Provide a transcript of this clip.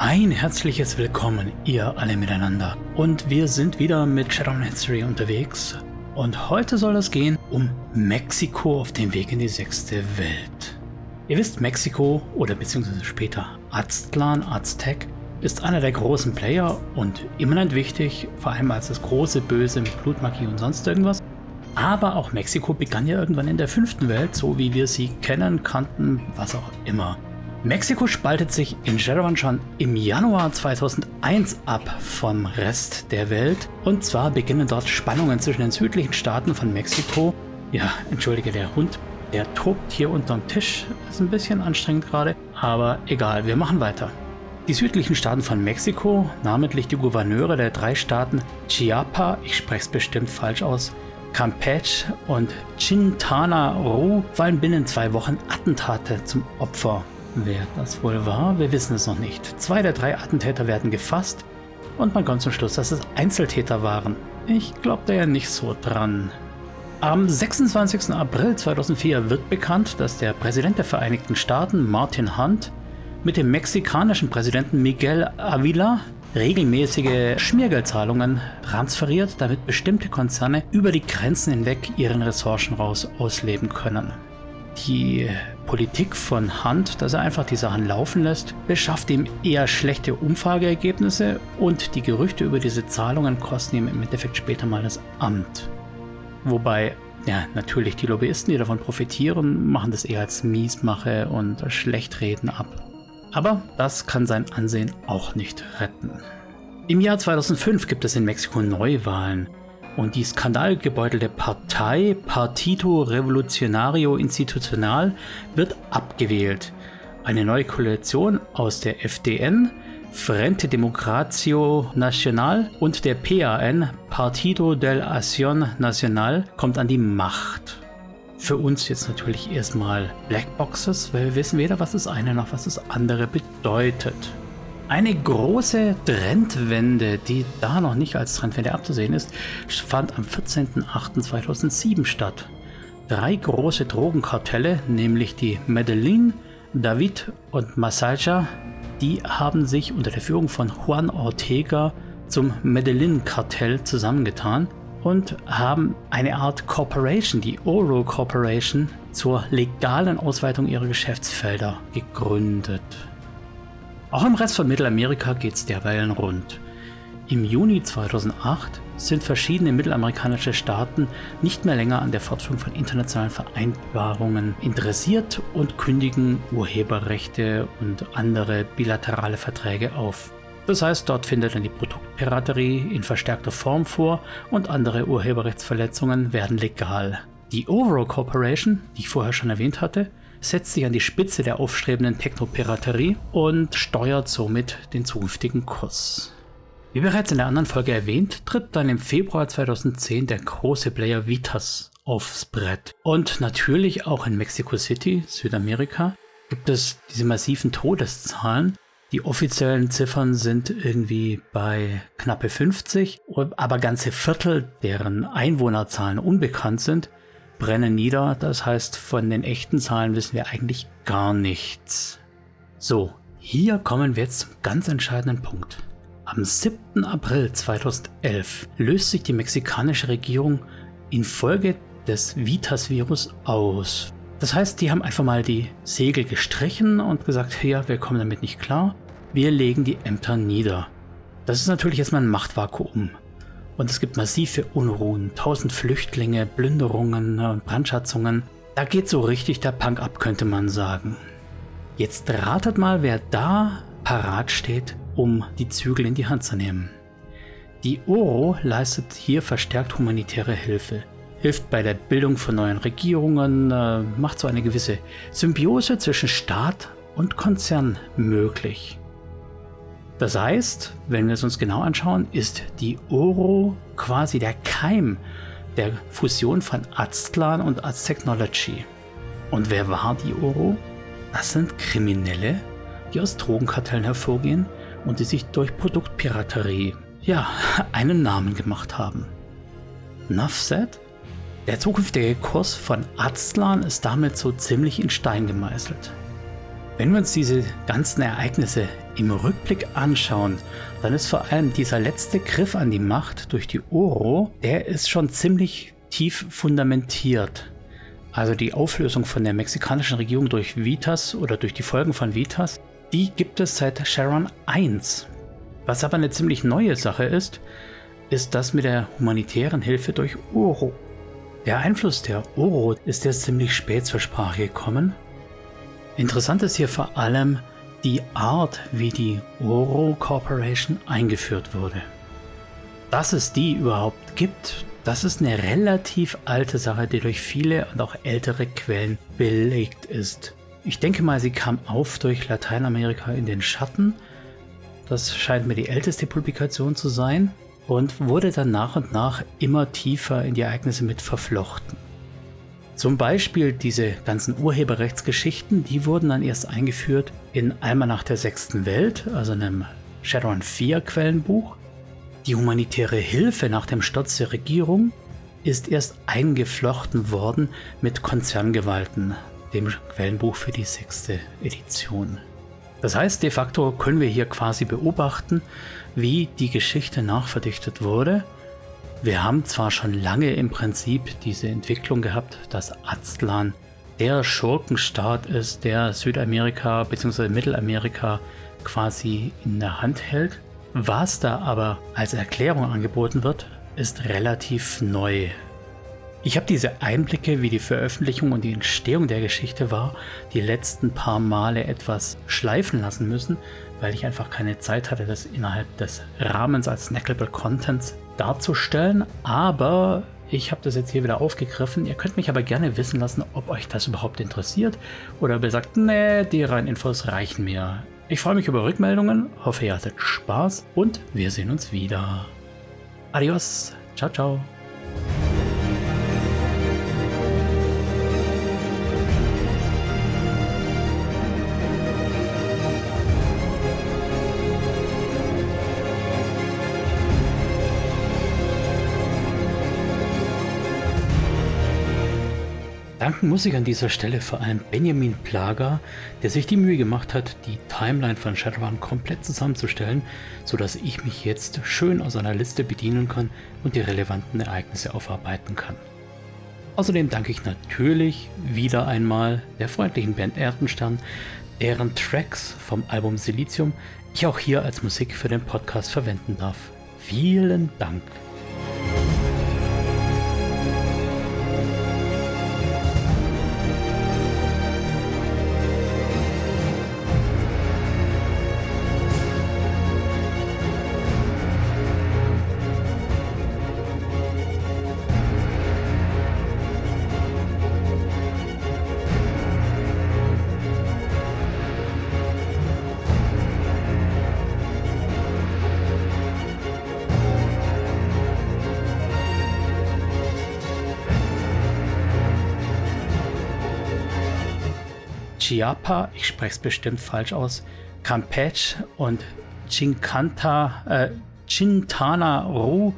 Ein herzliches Willkommen, ihr alle miteinander. Und wir sind wieder mit Shadow History unterwegs. Und heute soll es gehen um Mexiko auf dem Weg in die sechste Welt. Ihr wisst, Mexiko oder beziehungsweise später Aztlan, Aztec, ist einer der großen Player und immanent wichtig, vor allem als das große Böse mit Blutmagie und sonst irgendwas. Aber auch Mexiko begann ja irgendwann in der fünften Welt, so wie wir sie kennen, kannten, was auch immer. Mexiko spaltet sich in Shadowrun schon im Januar 2001 ab vom Rest der Welt. Und zwar beginnen dort Spannungen zwischen den südlichen Staaten von Mexiko. Ja, entschuldige, der Hund, der tobt hier unterm Tisch. Ist ein bisschen anstrengend gerade, aber egal, wir machen weiter. Die südlichen Staaten von Mexiko, namentlich die Gouverneure der drei Staaten Chiapa, ich spreche es bestimmt falsch aus, Campeche und Quintana Roo fallen binnen zwei Wochen Attentate zum Opfer. Wer das wohl war, wir wissen es noch nicht. Zwei der drei Attentäter werden gefasst und man kommt zum Schluss, dass es Einzeltäter waren. Ich glaube da ja nicht so dran. Am 26. April 2004 wird bekannt, dass der Präsident der Vereinigten Staaten, Martin Hunt, mit dem mexikanischen Präsidenten Miguel Avila regelmäßige Schmiergeldzahlungen transferiert, damit bestimmte Konzerne über die Grenzen hinweg ihren Ressourcen raus ausleben können. Die Politik von Hand, dass er einfach die Sachen laufen lässt, beschafft ihm eher schlechte Umfrageergebnisse und die Gerüchte über diese Zahlungen kosten ihm im Endeffekt später mal das Amt. Wobei, ja, natürlich die Lobbyisten, die davon profitieren, machen das eher als Miesmache und Schlechtreden ab. Aber das kann sein Ansehen auch nicht retten. Im Jahr 2005 gibt es in Mexiko Neuwahlen. Und die skandalgebeutelte Partei Partito Revolucionario Institucional wird abgewählt. Eine neue Koalition aus der FDN, Frente Democratio Nacional und der PAN, Partido de la Acción Nacional, kommt an die Macht. Für uns jetzt natürlich erstmal Blackboxes, weil wir wissen weder, was das eine noch was das andere bedeutet. Eine große Trendwende, die da noch nicht als Trendwende abzusehen ist, fand am 14.08.2007 statt. Drei große Drogenkartelle, nämlich die Medellin, David und Masaja, die haben sich unter der Führung von Juan Ortega zum Medellin-Kartell zusammengetan und haben eine Art Corporation, die Oro Corporation, zur legalen Ausweitung ihrer Geschäftsfelder gegründet. Auch im Rest von Mittelamerika geht es derweilen rund. Im Juni 2008 sind verschiedene mittelamerikanische Staaten nicht mehr länger an der Fortführung von internationalen Vereinbarungen interessiert und kündigen Urheberrechte und andere bilaterale Verträge auf. Das heißt, dort findet dann die Produktpiraterie in verstärkter Form vor und andere Urheberrechtsverletzungen werden legal. Die Overall Corporation, die ich vorher schon erwähnt hatte, setzt sich an die Spitze der aufstrebenden Technopiraterie und steuert somit den zukünftigen Kurs. Wie bereits in der anderen Folge erwähnt, tritt dann im Februar 2010 der große Player Vitas aufs Brett. Und natürlich auch in Mexico City, Südamerika, gibt es diese massiven Todeszahlen. Die offiziellen Ziffern sind irgendwie bei knappe 50, aber ganze Viertel, deren Einwohnerzahlen unbekannt sind, brennen nieder. Das heißt, von den echten Zahlen wissen wir eigentlich gar nichts. So, hier kommen wir jetzt zum ganz entscheidenden Punkt. Am 7. April 2011 löst sich die mexikanische Regierung infolge des Vitas-Virus aus. Das heißt, die haben einfach mal die Segel gestrichen und gesagt, ja, wir kommen damit nicht klar, wir legen die Ämter nieder. Das ist natürlich erstmal ein Machtvakuum. Und es gibt massive Unruhen, tausend Flüchtlinge, Plünderungen und Brandschatzungen. Da geht so richtig der Punk ab, könnte man sagen. Jetzt ratet mal, wer da parat steht, um die Zügel in die Hand zu nehmen. Die Oro leistet hier verstärkt humanitäre Hilfe, hilft bei der Bildung von neuen Regierungen, äh, macht so eine gewisse Symbiose zwischen Staat und Konzern möglich. Das heißt, wenn wir es uns genau anschauen, ist die Oro quasi der Keim der Fusion von Aztlan und Aztechnology. Und wer war die Oro? Das sind Kriminelle, die aus Drogenkartellen hervorgehen und die sich durch Produktpiraterie, ja, einen Namen gemacht haben. Nuff said? Der zukünftige Kurs von Aztlan ist damit so ziemlich in Stein gemeißelt. Wenn wir uns diese ganzen Ereignisse im Rückblick anschauen, dann ist vor allem dieser letzte Griff an die Macht durch die Oro, der ist schon ziemlich tief fundamentiert. Also die Auflösung von der mexikanischen Regierung durch Vitas oder durch die Folgen von Vitas, die gibt es seit Sharon 1. Was aber eine ziemlich neue Sache ist, ist das mit der humanitären Hilfe durch Oro. Der Einfluss der Oro ist erst ziemlich spät zur Sprache gekommen Interessant ist hier vor allem die Art, wie die Oro Corporation eingeführt wurde. Dass es die überhaupt gibt, das ist eine relativ alte Sache, die durch viele und auch ältere Quellen belegt ist. Ich denke mal, sie kam auf durch Lateinamerika in den Schatten. Das scheint mir die älteste Publikation zu sein und wurde dann nach und nach immer tiefer in die Ereignisse mit verflochten. Zum Beispiel diese ganzen Urheberrechtsgeschichten, die wurden dann erst eingeführt in Almanach der sechsten Welt, also einem Shadowrun 4 Quellenbuch. Die humanitäre Hilfe nach dem Sturz der Regierung ist erst eingeflochten worden mit Konzerngewalten, dem Quellenbuch für die sechste Edition. Das heißt, de facto können wir hier quasi beobachten, wie die Geschichte nachverdichtet wurde wir haben zwar schon lange im Prinzip diese Entwicklung gehabt, dass Aztlan der Schurkenstaat ist, der Südamerika bzw. Mittelamerika quasi in der Hand hält. Was da aber als Erklärung angeboten wird, ist relativ neu. Ich habe diese Einblicke, wie die Veröffentlichung und die Entstehung der Geschichte war, die letzten paar Male etwas schleifen lassen müssen, weil ich einfach keine Zeit hatte, das innerhalb des Rahmens als snackable Contents darzustellen, aber ich habe das jetzt hier wieder aufgegriffen. Ihr könnt mich aber gerne wissen lassen, ob euch das überhaupt interessiert oder ob ihr sagt, nee, die reinen Infos reichen mir. Ich freue mich über Rückmeldungen, hoffe ihr hattet Spaß und wir sehen uns wieder. Adios, ciao, ciao. Danken muss ich an dieser Stelle vor allem Benjamin Plager, der sich die Mühe gemacht hat, die Timeline von Shadowrun komplett zusammenzustellen, sodass ich mich jetzt schön aus einer Liste bedienen kann und die relevanten Ereignisse aufarbeiten kann. Außerdem danke ich natürlich wieder einmal der freundlichen Band Erdenstern, deren Tracks vom Album Silizium ich auch hier als Musik für den Podcast verwenden darf. Vielen Dank! Chiapa, ich spreche es bestimmt falsch aus, Campeche und Chincanta, äh, Chintana Ru